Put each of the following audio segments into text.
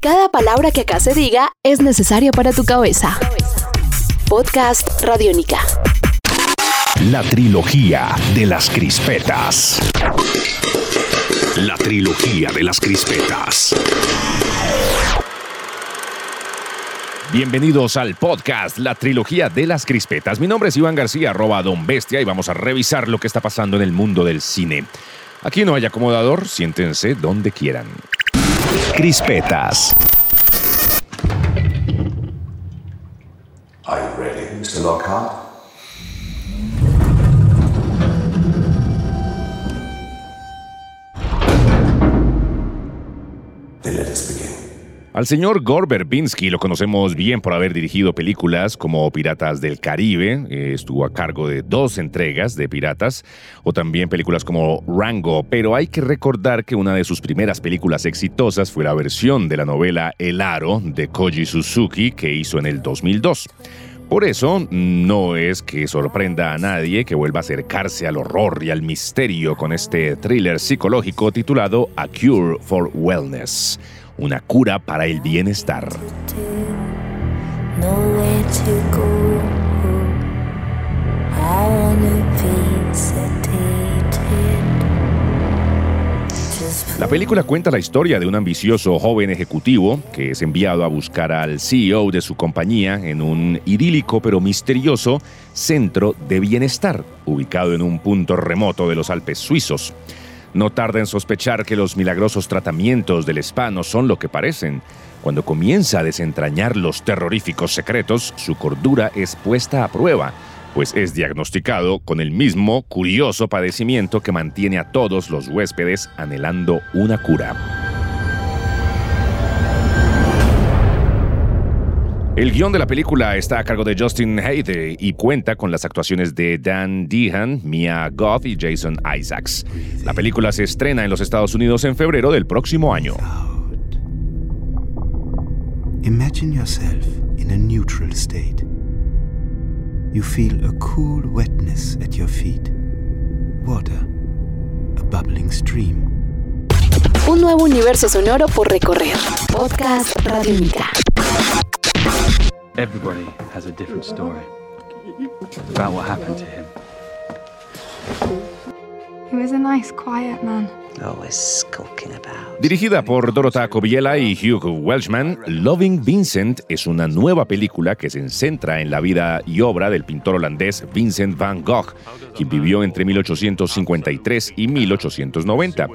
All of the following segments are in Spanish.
Cada palabra que acá se diga es necesaria para tu cabeza. Podcast Radiónica. La trilogía de las crispetas. La trilogía de las crispetas. Bienvenidos al podcast La Trilogía de las Crispetas. Mi nombre es Iván García, arroba Don Bestia, y vamos a revisar lo que está pasando en el mundo del cine. Aquí no hay acomodador, siéntense donde quieran. Crispetas. Are you ready, Mr. Lockhart? Al señor Gore Verbinski lo conocemos bien por haber dirigido películas como Piratas del Caribe, eh, estuvo a cargo de dos entregas de Piratas, o también películas como Rango, pero hay que recordar que una de sus primeras películas exitosas fue la versión de la novela El Aro de Koji Suzuki que hizo en el 2002. Por eso, no es que sorprenda a nadie que vuelva a acercarse al horror y al misterio con este thriller psicológico titulado A Cure for Wellness, una cura para el bienestar. La película cuenta la historia de un ambicioso joven ejecutivo que es enviado a buscar al CEO de su compañía en un idílico pero misterioso centro de bienestar, ubicado en un punto remoto de los Alpes suizos. No tarda en sospechar que los milagrosos tratamientos del spa no son lo que parecen. Cuando comienza a desentrañar los terroríficos secretos, su cordura es puesta a prueba, pues es diagnosticado con el mismo curioso padecimiento que mantiene a todos los huéspedes anhelando una cura. El guion de la película está a cargo de Justin Hayde y cuenta con las actuaciones de Dan Dehan, Mia Goth y Jason Isaacs. La película se estrena en los Estados Unidos en febrero del próximo año. Imagine yourself in a neutral state. You feel a cool wetness at your feet. Water, a bubbling stream. Un nuevo universo sonoro por recorrer. Podcast Radiónica. Everybody has a different story about what happened to him. He was a nice, quiet man. Always skulking about. Dirigida por Dorota Coviela y Hugh Welshman, Loving Vincent es una nueva película que se centra en la vida y obra del pintor holandés Vincent van Gogh, quien vivió entre 1853 y 1890.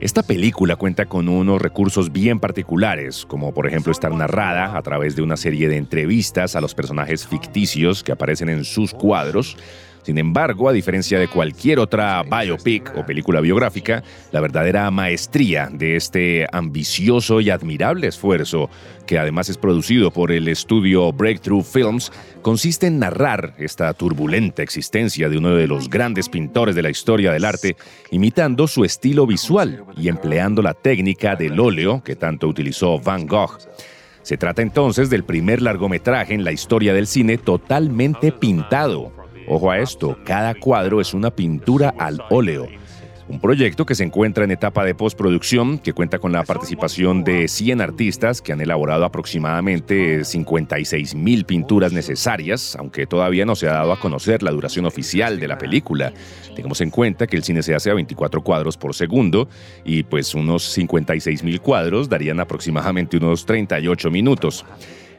Esta película cuenta con unos recursos bien particulares, como por ejemplo estar narrada a través de una serie de entrevistas a los personajes ficticios que aparecen en sus cuadros. Sin embargo, a diferencia de cualquier otra biopic o película biográfica, la verdadera maestría de este ambicioso y admirable esfuerzo, que además es producido por el estudio Breakthrough Films, consiste en narrar esta turbulenta existencia de uno de los grandes pintores de la historia del arte, imitando su estilo visual y empleando la técnica del óleo que tanto utilizó Van Gogh. Se trata entonces del primer largometraje en la historia del cine totalmente pintado. Ojo a esto, cada cuadro es una pintura al óleo. Un proyecto que se encuentra en etapa de postproducción, que cuenta con la participación de 100 artistas que han elaborado aproximadamente 56 mil pinturas necesarias, aunque todavía no se ha dado a conocer la duración oficial de la película. Tengamos en cuenta que el cine se hace a 24 cuadros por segundo y pues unos 56 mil cuadros darían aproximadamente unos 38 minutos.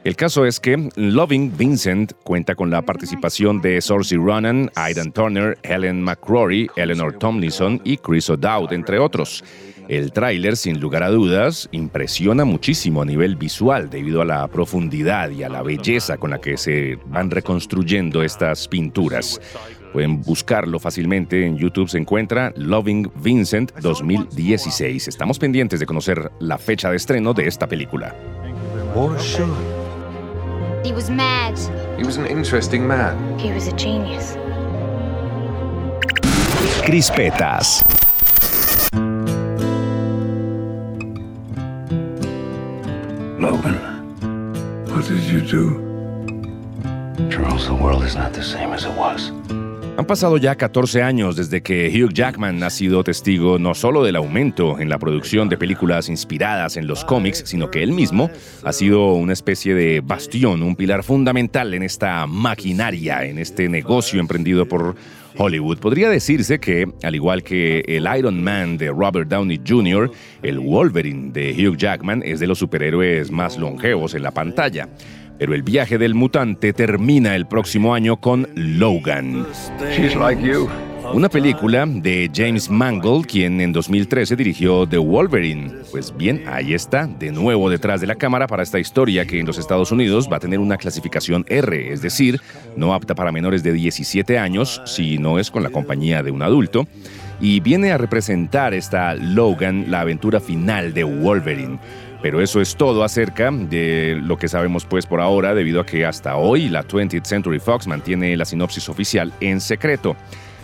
El caso es que Loving Vincent cuenta con la participación de Saoirse Ronan, Aidan Turner, Helen McCrory, Eleanor Tomlinson y Chris O'Dowd, entre otros. El tráiler, sin lugar a dudas, impresiona muchísimo a nivel visual debido a la profundidad y a la belleza con la que se van reconstruyendo estas pinturas. Pueden buscarlo fácilmente en YouTube, se encuentra Loving Vincent 2016. Estamos pendientes de conocer la fecha de estreno de esta película. Or should? He was mad. He was an interesting man. He was a genius. Crispetas. Logan, what did you do? Charles, the world is not the same as it was. Han pasado ya 14 años desde que Hugh Jackman ha sido testigo no solo del aumento en la producción de películas inspiradas en los cómics, sino que él mismo ha sido una especie de bastión, un pilar fundamental en esta maquinaria, en este negocio emprendido por Hollywood. Podría decirse que, al igual que el Iron Man de Robert Downey Jr., el Wolverine de Hugh Jackman es de los superhéroes más longevos en la pantalla. Pero el viaje del mutante termina el próximo año con Logan. She's like you. Una película de James Mangold, quien en 2013 dirigió The Wolverine. Pues bien, ahí está, de nuevo detrás de la cámara para esta historia que en los Estados Unidos va a tener una clasificación R, es decir, no apta para menores de 17 años si no es con la compañía de un adulto. Y viene a representar esta Logan la aventura final de Wolverine. Pero eso es todo acerca de lo que sabemos pues por ahora, debido a que hasta hoy la 20th Century Fox mantiene la sinopsis oficial en secreto.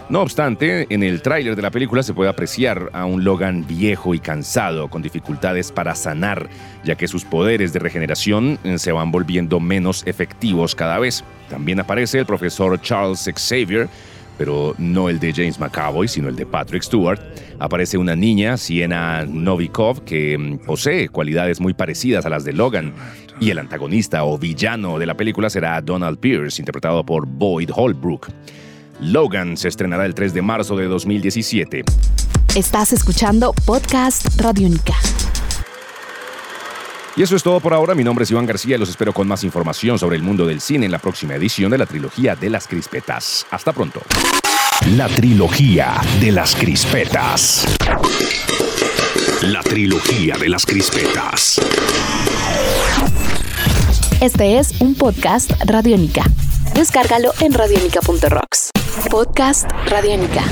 No obstante, en el tráiler de la película se puede apreciar a un Logan viejo y cansado, con dificultades para sanar, ya que sus poderes de regeneración eh, se van volviendo menos efectivos cada vez. También aparece el profesor Charles Xavier, pero no el de James McAvoy, sino el de Patrick Stewart. Aparece una niña, Sienna Novikov, que mm, posee cualidades muy parecidas a las de Logan. Y el antagonista o villano de la película será Donald Pierce, interpretado por Boyd Holbrook. Logan se estrenará el 3 de marzo de 2017. Estás escuchando Podcast Radiónica. Y eso es todo por ahora. Mi nombre es Iván García y los espero con más información sobre el mundo del cine en la próxima edición de la trilogía de las crispetas. Hasta pronto. La trilogía de las crispetas. La trilogía de las crispetas. Este es un podcast Radiónica. Descárgalo en radiónica.rocks. Podcast Radiónica.